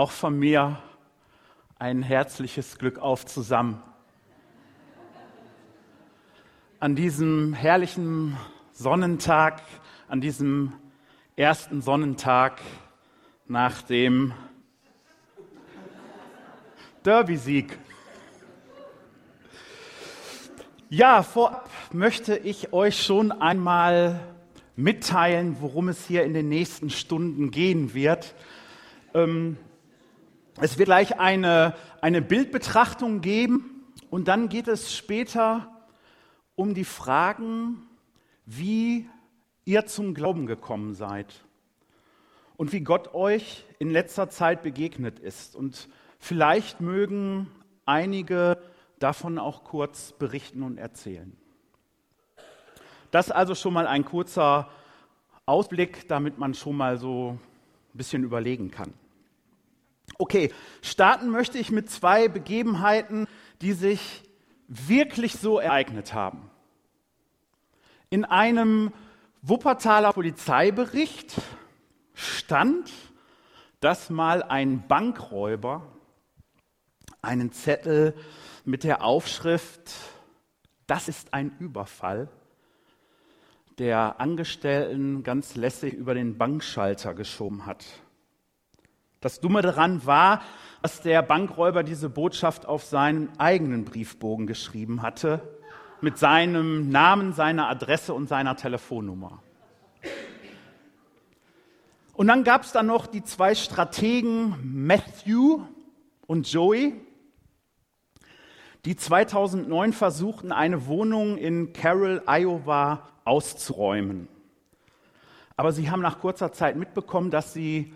auch von mir ein herzliches Glück auf zusammen. An diesem herrlichen Sonnentag, an diesem ersten Sonnentag nach dem Derby-Sieg. Ja, vorab möchte ich euch schon einmal mitteilen, worum es hier in den nächsten Stunden gehen wird. Ähm, es wird gleich eine, eine Bildbetrachtung geben und dann geht es später um die Fragen, wie ihr zum Glauben gekommen seid und wie Gott euch in letzter Zeit begegnet ist. Und vielleicht mögen einige davon auch kurz berichten und erzählen. Das also schon mal ein kurzer Ausblick, damit man schon mal so ein bisschen überlegen kann. Okay, starten möchte ich mit zwei Begebenheiten, die sich wirklich so ereignet haben. In einem Wuppertaler Polizeibericht stand, dass mal ein Bankräuber einen Zettel mit der Aufschrift, das ist ein Überfall, der Angestellten ganz lässig über den Bankschalter geschoben hat. Das Dumme daran war, dass der Bankräuber diese Botschaft auf seinen eigenen Briefbogen geschrieben hatte, mit seinem Namen, seiner Adresse und seiner Telefonnummer. Und dann gab es da noch die zwei Strategen Matthew und Joey, die 2009 versuchten, eine Wohnung in Carroll, Iowa auszuräumen. Aber sie haben nach kurzer Zeit mitbekommen, dass sie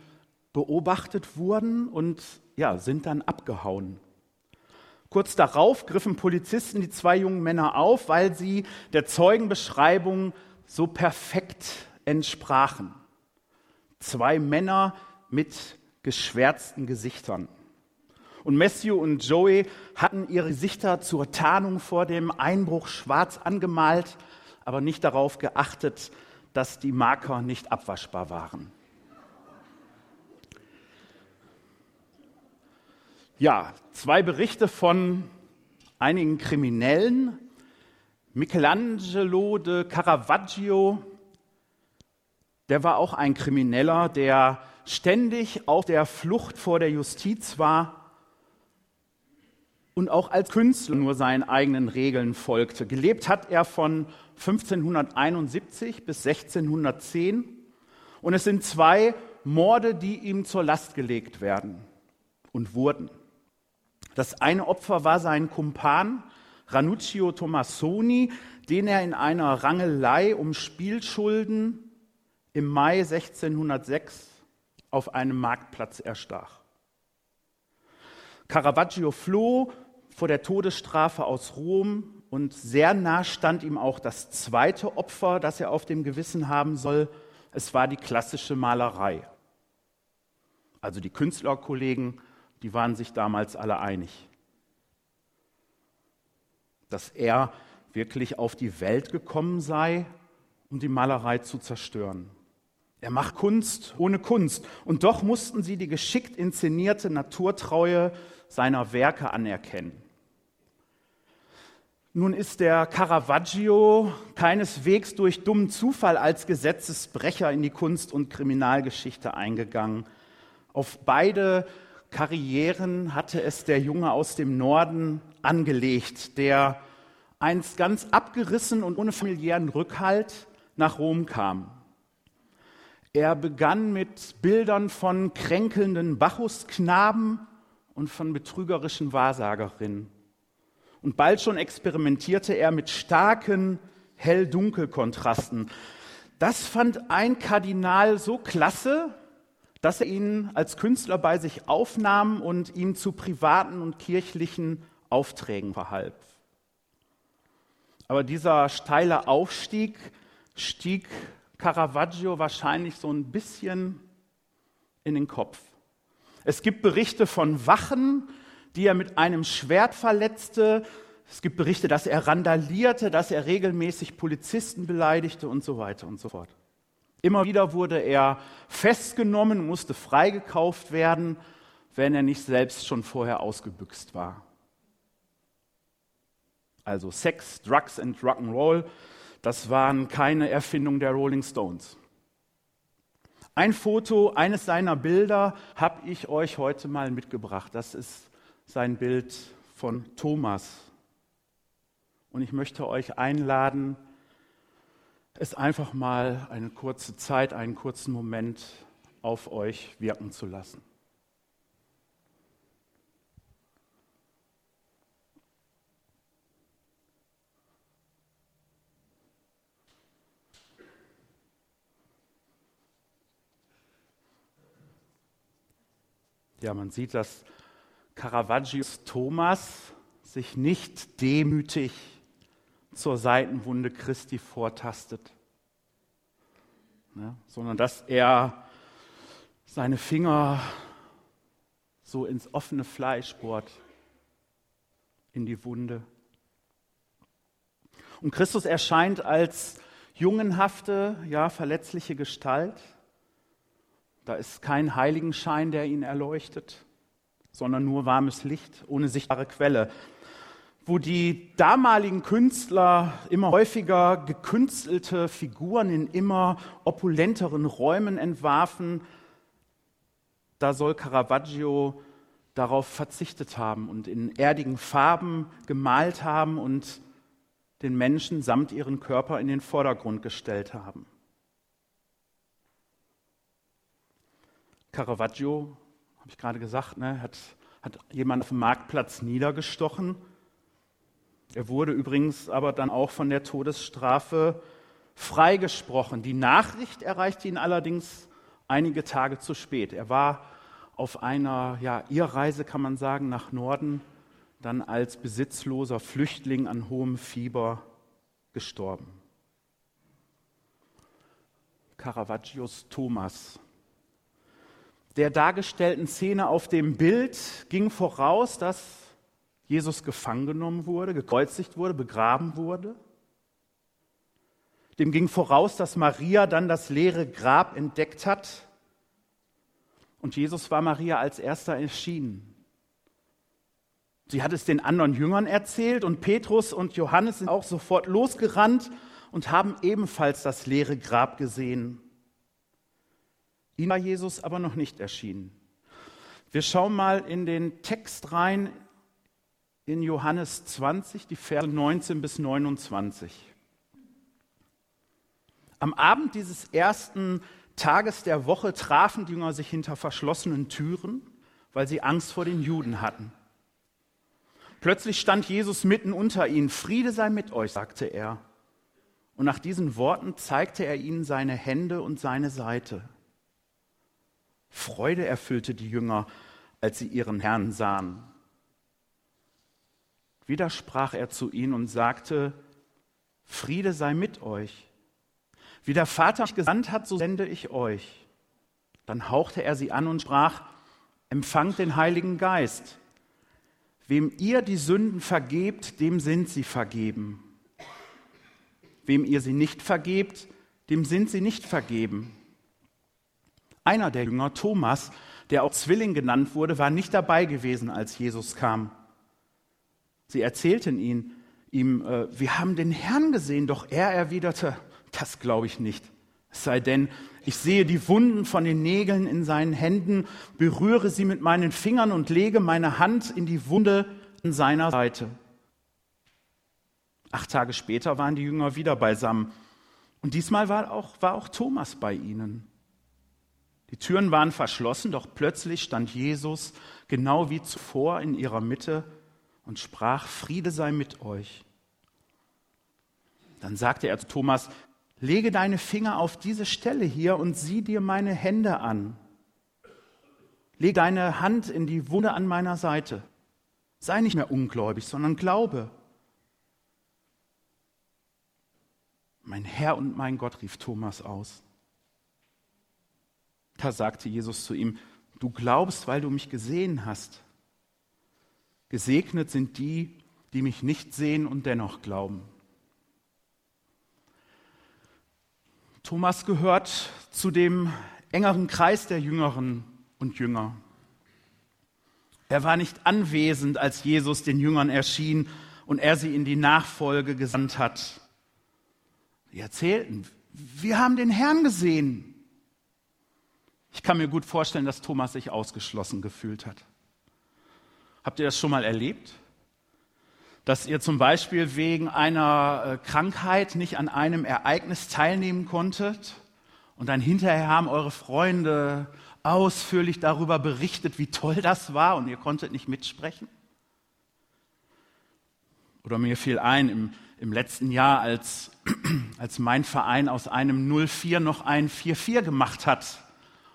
beobachtet wurden und ja, sind dann abgehauen. Kurz darauf griffen Polizisten die zwei jungen Männer auf, weil sie der Zeugenbeschreibung so perfekt entsprachen. Zwei Männer mit geschwärzten Gesichtern. Und Matthew und Joey hatten ihre Gesichter zur Tarnung vor dem Einbruch schwarz angemalt, aber nicht darauf geachtet, dass die Marker nicht abwaschbar waren. Ja, zwei Berichte von einigen Kriminellen. Michelangelo de Caravaggio, der war auch ein Krimineller, der ständig auf der Flucht vor der Justiz war und auch als Künstler nur seinen eigenen Regeln folgte. Gelebt hat er von 1571 bis 1610 und es sind zwei Morde, die ihm zur Last gelegt werden und wurden. Das eine Opfer war sein Kumpan Ranuccio Tomassoni, den er in einer Rangelei um Spielschulden im Mai 1606 auf einem Marktplatz erstach. Caravaggio floh vor der Todesstrafe aus Rom und sehr nah stand ihm auch das zweite Opfer, das er auf dem Gewissen haben soll. Es war die klassische Malerei. Also die Künstlerkollegen die waren sich damals alle einig, dass er wirklich auf die Welt gekommen sei, um die Malerei zu zerstören. Er macht Kunst ohne Kunst. Und doch mussten sie die geschickt inszenierte Naturtreue seiner Werke anerkennen. Nun ist der Caravaggio keineswegs durch dummen Zufall als Gesetzesbrecher in die Kunst- und Kriminalgeschichte eingegangen. Auf beide Karrieren hatte es der Junge aus dem Norden angelegt, der einst ganz abgerissen und ohne familiären Rückhalt nach Rom kam. Er begann mit Bildern von kränkelnden Bachusknaben und von betrügerischen Wahrsagerinnen. Und bald schon experimentierte er mit starken Hell-Dunkel-Kontrasten. Das fand ein Kardinal so klasse, dass er ihn als Künstler bei sich aufnahm und ihm zu privaten und kirchlichen Aufträgen verhalf. Aber dieser steile Aufstieg stieg Caravaggio wahrscheinlich so ein bisschen in den Kopf. Es gibt Berichte von Wachen, die er mit einem Schwert verletzte. Es gibt Berichte, dass er randalierte, dass er regelmäßig Polizisten beleidigte und so weiter und so fort. Immer wieder wurde er festgenommen, musste freigekauft werden wenn er nicht selbst schon vorher ausgebüxt war. Also Sex, Drugs and Rock'n'Roll, das waren keine Erfindung der Rolling Stones. Ein Foto eines seiner Bilder habe ich euch heute mal mitgebracht. Das ist sein Bild von Thomas. Und ich möchte euch einladen, es einfach mal eine kurze Zeit, einen kurzen Moment auf euch wirken zu lassen. Ja, man sieht, dass Caravaggios Thomas sich nicht demütig zur Seitenwunde Christi vortastet, ne, sondern dass er seine Finger so ins offene Fleisch bohrt, in die Wunde. Und Christus erscheint als jungenhafte, ja, verletzliche Gestalt da ist kein Heiligenschein, der ihn erleuchtet, sondern nur warmes Licht ohne sichtbare Quelle. Wo die damaligen Künstler immer häufiger gekünstelte Figuren in immer opulenteren Räumen entwarfen, da soll Caravaggio darauf verzichtet haben und in erdigen Farben gemalt haben und den Menschen samt ihren Körper in den Vordergrund gestellt haben. Caravaggio, habe ich gerade gesagt, ne, hat, hat jemand auf dem Marktplatz niedergestochen. Er wurde übrigens aber dann auch von der Todesstrafe freigesprochen. Die Nachricht erreichte ihn allerdings einige Tage zu spät. Er war auf einer ja, Irrreise, kann man sagen, nach Norden, dann als besitzloser Flüchtling an hohem Fieber gestorben. Caravaggios Thomas der dargestellten Szene auf dem Bild ging voraus, dass Jesus gefangen genommen wurde, gekreuzigt wurde, begraben wurde. Dem ging voraus, dass Maria dann das leere Grab entdeckt hat. Und Jesus war Maria als erster erschienen. Sie hat es den anderen Jüngern erzählt und Petrus und Johannes sind auch sofort losgerannt und haben ebenfalls das leere Grab gesehen. Ihnen war Jesus aber noch nicht erschienen. Wir schauen mal in den Text rein in Johannes 20, die Verse 19 bis 29. Am Abend dieses ersten Tages der Woche trafen die Jünger sich hinter verschlossenen Türen, weil sie Angst vor den Juden hatten. Plötzlich stand Jesus mitten unter ihnen. Friede sei mit euch, sagte er. Und nach diesen Worten zeigte er ihnen seine Hände und seine Seite. Freude erfüllte die Jünger, als sie ihren Herrn sahen. Wieder sprach er zu ihnen und sagte, Friede sei mit euch. Wie der Vater mich gesandt hat, so sende ich euch. Dann hauchte er sie an und sprach, empfangt den Heiligen Geist. Wem ihr die Sünden vergebt, dem sind sie vergeben. Wem ihr sie nicht vergebt, dem sind sie nicht vergeben. Einer der Jünger, Thomas, der auch Zwilling genannt wurde, war nicht dabei gewesen, als Jesus kam. Sie erzählten ihn, ihm, äh, wir haben den Herrn gesehen, doch er erwiderte, das glaube ich nicht. Es sei denn, ich sehe die Wunden von den Nägeln in seinen Händen, berühre sie mit meinen Fingern und lege meine Hand in die Wunde an seiner Seite. Acht Tage später waren die Jünger wieder beisammen. Und diesmal war auch, war auch Thomas bei ihnen. Die Türen waren verschlossen, doch plötzlich stand Jesus genau wie zuvor in ihrer Mitte und sprach, Friede sei mit euch. Dann sagte er zu Thomas, lege deine Finger auf diese Stelle hier und sieh dir meine Hände an. Leg deine Hand in die Wunde an meiner Seite. Sei nicht mehr ungläubig, sondern glaube. Mein Herr und mein Gott, rief Thomas aus. Da sagte Jesus zu ihm, du glaubst, weil du mich gesehen hast. Gesegnet sind die, die mich nicht sehen und dennoch glauben. Thomas gehört zu dem engeren Kreis der Jüngeren und Jünger. Er war nicht anwesend, als Jesus den Jüngern erschien und er sie in die Nachfolge gesandt hat. Sie erzählten, wir haben den Herrn gesehen. Ich kann mir gut vorstellen, dass Thomas sich ausgeschlossen gefühlt hat. Habt ihr das schon mal erlebt? Dass ihr zum Beispiel wegen einer äh, Krankheit nicht an einem Ereignis teilnehmen konntet und dann hinterher haben eure Freunde ausführlich darüber berichtet, wie toll das war und ihr konntet nicht mitsprechen? Oder mir fiel ein, im, im letzten Jahr, als, als mein Verein aus einem 0-4 noch ein 4-4 gemacht hat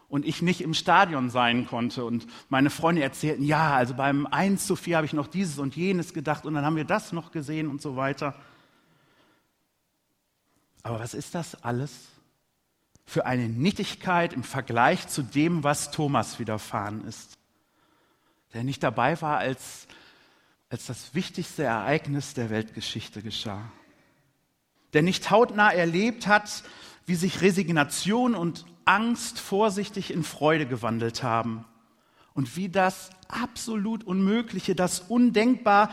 und ich nicht im Stadion sein konnte. Und meine Freunde erzählten, ja, also beim 1 zu 4 habe ich noch dieses und jenes gedacht und dann haben wir das noch gesehen und so weiter. Aber was ist das alles für eine Nichtigkeit im Vergleich zu dem, was Thomas widerfahren ist, der nicht dabei war, als, als das wichtigste Ereignis der Weltgeschichte geschah, der nicht hautnah erlebt hat, wie sich Resignation und Angst vorsichtig in Freude gewandelt haben und wie das absolut Unmögliche, das Undenkbare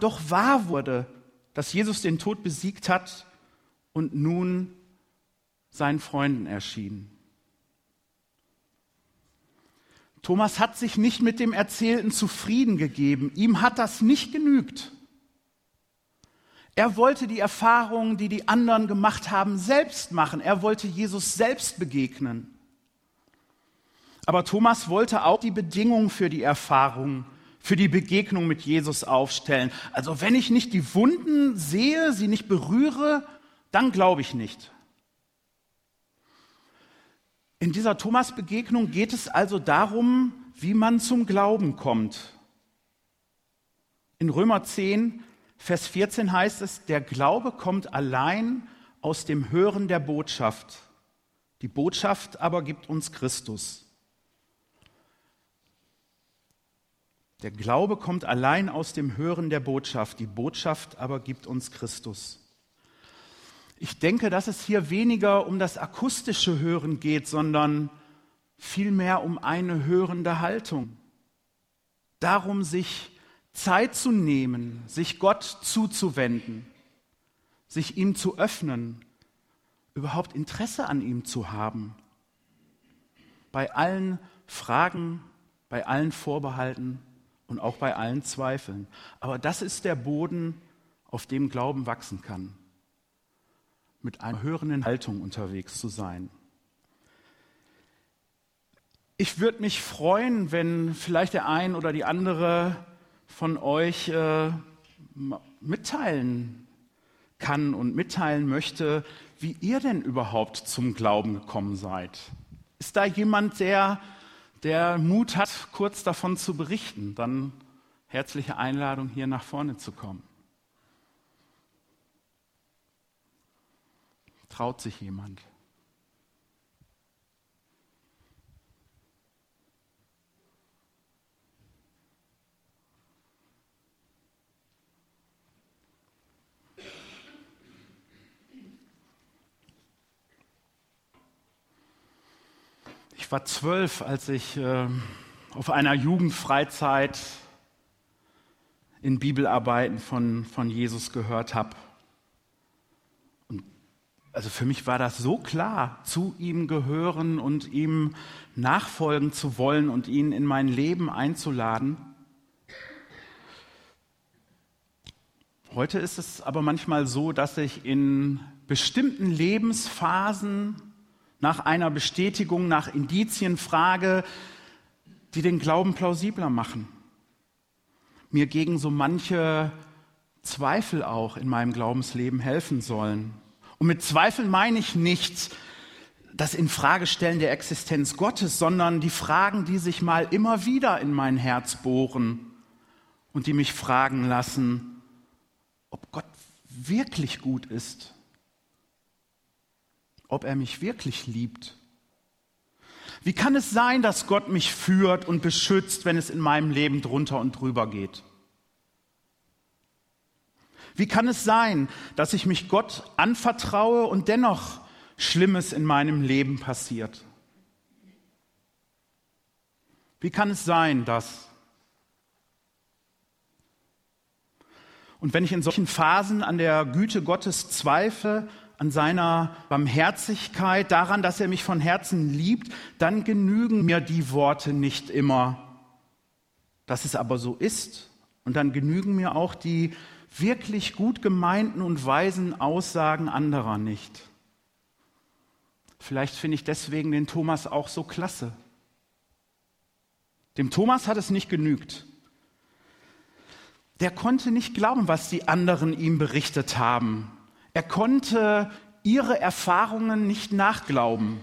doch wahr wurde, dass Jesus den Tod besiegt hat und nun seinen Freunden erschienen. Thomas hat sich nicht mit dem Erzählten zufrieden gegeben. Ihm hat das nicht genügt. Er wollte die Erfahrungen, die die anderen gemacht haben, selbst machen. Er wollte Jesus selbst begegnen. Aber Thomas wollte auch die Bedingungen für die Erfahrung, für die Begegnung mit Jesus aufstellen. Also wenn ich nicht die Wunden sehe, sie nicht berühre, dann glaube ich nicht. In dieser Thomas-Begegnung geht es also darum, wie man zum Glauben kommt. In Römer 10, Vers 14 heißt es, der Glaube kommt allein aus dem Hören der Botschaft. Die Botschaft aber gibt uns Christus. Der Glaube kommt allein aus dem Hören der Botschaft. Die Botschaft aber gibt uns Christus. Ich denke, dass es hier weniger um das akustische Hören geht, sondern vielmehr um eine hörende Haltung. Darum, sich Zeit zu nehmen, sich Gott zuzuwenden, sich ihm zu öffnen, überhaupt Interesse an ihm zu haben. Bei allen Fragen, bei allen Vorbehalten und auch bei allen Zweifeln. Aber das ist der Boden, auf dem Glauben wachsen kann mit einer hörenden Haltung unterwegs zu sein. Ich würde mich freuen, wenn vielleicht der ein oder die andere von euch äh, mitteilen kann und mitteilen möchte, wie ihr denn überhaupt zum Glauben gekommen seid. Ist da jemand, der, der Mut hat, kurz davon zu berichten? Dann herzliche Einladung, hier nach vorne zu kommen. Traut sich jemand? Ich war zwölf, als ich äh, auf einer Jugendfreizeit in Bibelarbeiten von, von Jesus gehört habe also für mich war das so klar, zu ihm gehören und ihm nachfolgen zu wollen und ihn in mein Leben einzuladen. Heute ist es aber manchmal so, dass ich in bestimmten Lebensphasen nach einer Bestätigung, nach Indizien frage, die den Glauben plausibler machen. Mir gegen so manche Zweifel auch in meinem Glaubensleben helfen sollen. Und mit Zweifeln meine ich nicht das Infragestellen der Existenz Gottes, sondern die Fragen, die sich mal immer wieder in mein Herz bohren und die mich fragen lassen, ob Gott wirklich gut ist, ob er mich wirklich liebt. Wie kann es sein, dass Gott mich führt und beschützt, wenn es in meinem Leben drunter und drüber geht? Wie kann es sein, dass ich mich Gott anvertraue und dennoch Schlimmes in meinem Leben passiert? Wie kann es sein, dass... Und wenn ich in solchen Phasen an der Güte Gottes zweifle, an seiner Barmherzigkeit, daran, dass er mich von Herzen liebt, dann genügen mir die Worte nicht immer. Dass es aber so ist. Und dann genügen mir auch die wirklich gut gemeinten und weisen Aussagen anderer nicht. Vielleicht finde ich deswegen den Thomas auch so klasse. Dem Thomas hat es nicht genügt. Der konnte nicht glauben, was die anderen ihm berichtet haben. Er konnte ihre Erfahrungen nicht nachglauben.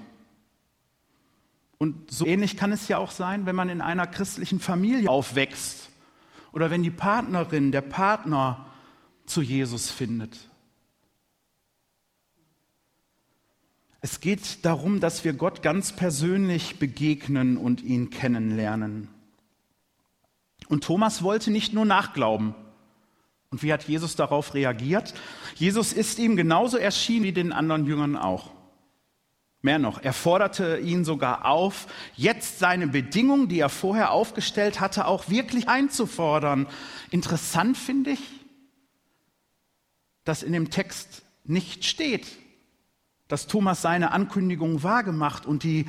Und so ähnlich kann es ja auch sein, wenn man in einer christlichen Familie aufwächst oder wenn die Partnerin, der Partner zu Jesus findet. Es geht darum, dass wir Gott ganz persönlich begegnen und ihn kennenlernen. Und Thomas wollte nicht nur nachglauben. Und wie hat Jesus darauf reagiert? Jesus ist ihm genauso erschienen wie den anderen Jüngern auch. Mehr noch, er forderte ihn sogar auf, jetzt seine Bedingungen, die er vorher aufgestellt hatte, auch wirklich einzufordern. Interessant finde ich, dass in dem Text nicht steht, dass Thomas seine Ankündigung wahrgemacht und die,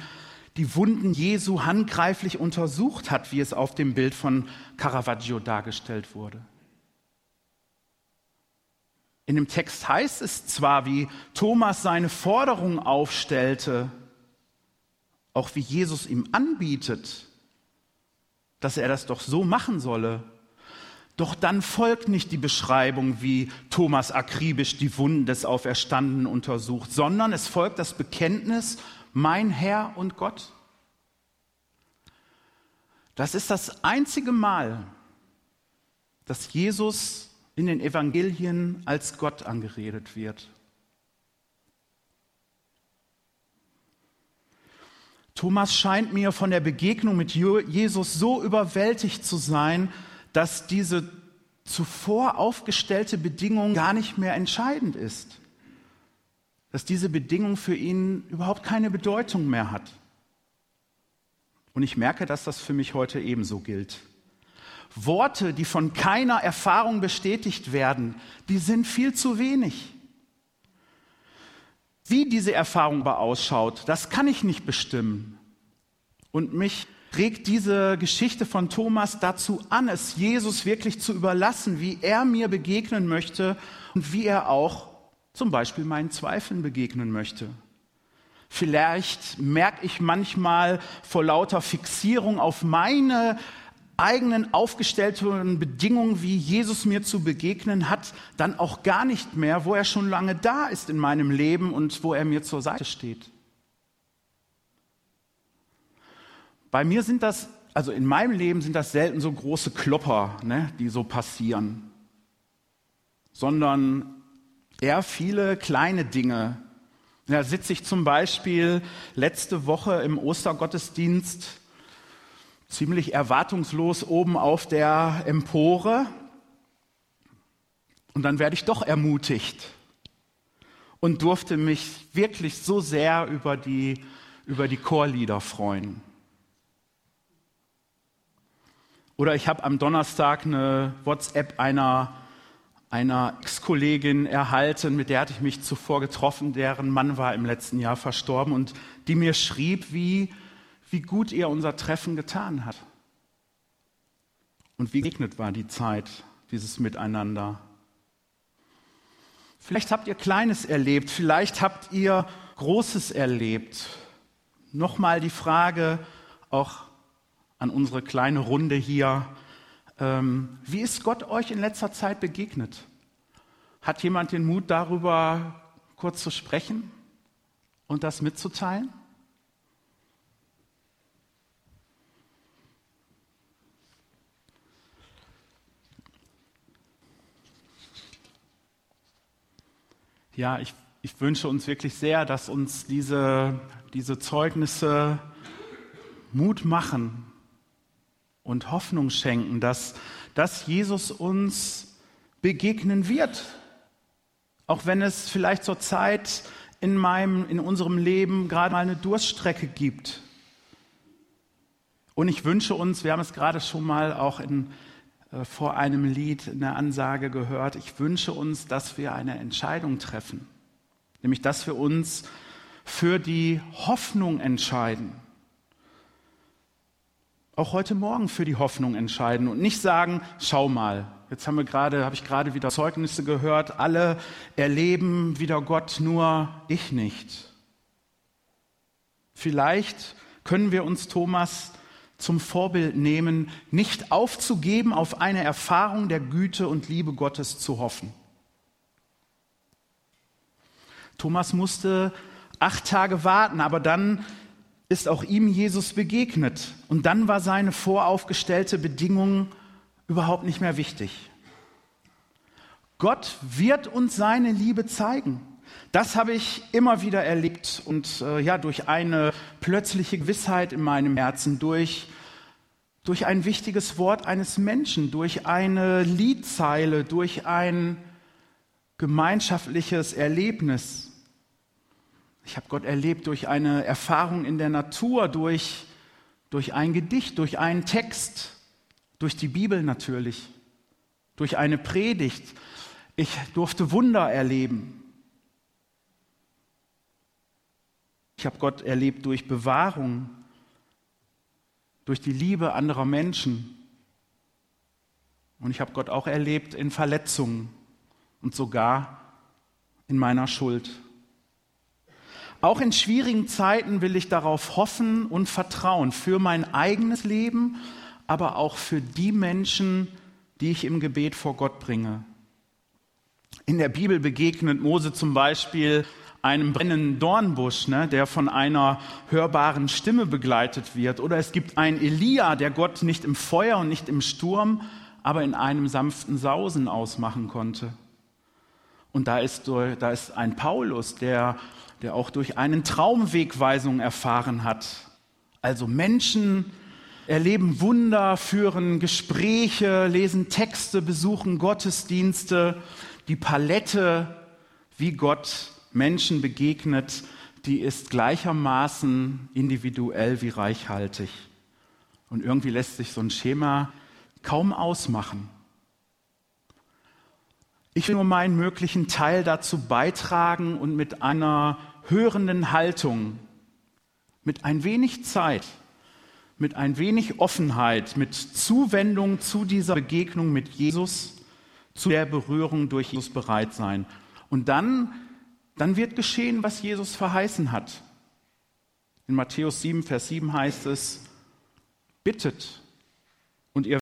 die Wunden Jesu handgreiflich untersucht hat, wie es auf dem Bild von Caravaggio dargestellt wurde. In dem Text heißt es zwar, wie Thomas seine Forderung aufstellte, auch wie Jesus ihm anbietet, dass er das doch so machen solle. Doch dann folgt nicht die Beschreibung, wie Thomas akribisch die Wunden des Auferstandenen untersucht, sondern es folgt das Bekenntnis, mein Herr und Gott. Das ist das einzige Mal, dass Jesus in den Evangelien als Gott angeredet wird. Thomas scheint mir von der Begegnung mit Jesus so überwältigt zu sein, dass diese zuvor aufgestellte Bedingung gar nicht mehr entscheidend ist. Dass diese Bedingung für ihn überhaupt keine Bedeutung mehr hat. Und ich merke, dass das für mich heute ebenso gilt. Worte, die von keiner Erfahrung bestätigt werden, die sind viel zu wenig. Wie diese Erfahrung aber ausschaut, das kann ich nicht bestimmen. Und mich regt diese Geschichte von Thomas dazu an, es Jesus wirklich zu überlassen, wie er mir begegnen möchte und wie er auch zum Beispiel meinen Zweifeln begegnen möchte. Vielleicht merke ich manchmal vor lauter Fixierung auf meine eigenen aufgestellten Bedingungen, wie Jesus mir zu begegnen hat, dann auch gar nicht mehr, wo er schon lange da ist in meinem Leben und wo er mir zur Seite steht. Bei mir sind das, also in meinem Leben sind das selten so große Klopper, ne, die so passieren, sondern eher viele kleine Dinge. Da sitze ich zum Beispiel letzte Woche im Ostergottesdienst ziemlich erwartungslos oben auf der Empore. Und dann werde ich doch ermutigt und durfte mich wirklich so sehr über die, über die Chorlieder freuen. Oder ich habe am Donnerstag eine WhatsApp einer, einer Ex-Kollegin erhalten, mit der hatte ich mich zuvor getroffen, deren Mann war im letzten Jahr verstorben und die mir schrieb, wie wie gut ihr unser Treffen getan hat. Und wie gesegnet war die Zeit, dieses Miteinander. Vielleicht habt ihr Kleines erlebt, vielleicht habt ihr Großes erlebt. Nochmal die Frage auch an unsere kleine Runde hier. Ähm, wie ist Gott euch in letzter Zeit begegnet? Hat jemand den Mut darüber kurz zu sprechen und das mitzuteilen? Ja, ich, ich wünsche uns wirklich sehr, dass uns diese, diese Zeugnisse Mut machen und Hoffnung schenken, dass, dass Jesus uns begegnen wird. Auch wenn es vielleicht zur Zeit in meinem, in unserem Leben gerade mal eine Durststrecke gibt. Und ich wünsche uns, wir haben es gerade schon mal auch in, vor einem Lied eine Ansage gehört, ich wünsche uns, dass wir eine Entscheidung treffen, nämlich dass wir uns für die Hoffnung entscheiden. Auch heute Morgen für die Hoffnung entscheiden und nicht sagen, schau mal, jetzt haben wir gerade, habe ich gerade wieder Zeugnisse gehört, alle erleben wieder Gott, nur ich nicht. Vielleicht können wir uns Thomas zum Vorbild nehmen, nicht aufzugeben, auf eine Erfahrung der Güte und Liebe Gottes zu hoffen. Thomas musste acht Tage warten, aber dann ist auch ihm Jesus begegnet. Und dann war seine voraufgestellte Bedingung überhaupt nicht mehr wichtig. Gott wird uns seine Liebe zeigen. Das habe ich immer wieder erlebt und äh, ja, durch eine plötzliche Gewissheit in meinem Herzen, durch, durch ein wichtiges Wort eines Menschen, durch eine Liedzeile, durch ein gemeinschaftliches Erlebnis. Ich habe Gott erlebt durch eine Erfahrung in der Natur, durch, durch ein Gedicht, durch einen Text, durch die Bibel natürlich, durch eine Predigt. Ich durfte Wunder erleben. Ich habe Gott erlebt durch Bewahrung, durch die Liebe anderer Menschen. Und ich habe Gott auch erlebt in Verletzungen und sogar in meiner Schuld. Auch in schwierigen Zeiten will ich darauf hoffen und vertrauen für mein eigenes Leben, aber auch für die Menschen, die ich im Gebet vor Gott bringe. In der Bibel begegnet Mose zum Beispiel einem brennenden Dornbusch, ne, der von einer hörbaren Stimme begleitet wird. Oder es gibt einen Elia, der Gott nicht im Feuer und nicht im Sturm, aber in einem sanften Sausen ausmachen konnte. Und da ist, da ist ein Paulus, der, der auch durch einen Traumwegweisung erfahren hat. Also Menschen erleben Wunder, führen Gespräche, lesen Texte, besuchen Gottesdienste. Die Palette, wie Gott Menschen begegnet, die ist gleichermaßen individuell wie reichhaltig. Und irgendwie lässt sich so ein Schema kaum ausmachen. Ich will nur meinen möglichen Teil dazu beitragen und mit einer hörenden Haltung, mit ein wenig Zeit, mit ein wenig Offenheit, mit Zuwendung zu dieser Begegnung mit Jesus, zu der Berührung durch Jesus bereit sein. Und dann dann wird geschehen, was Jesus verheißen hat. In Matthäus 7, Vers 7 heißt es, bittet und ihr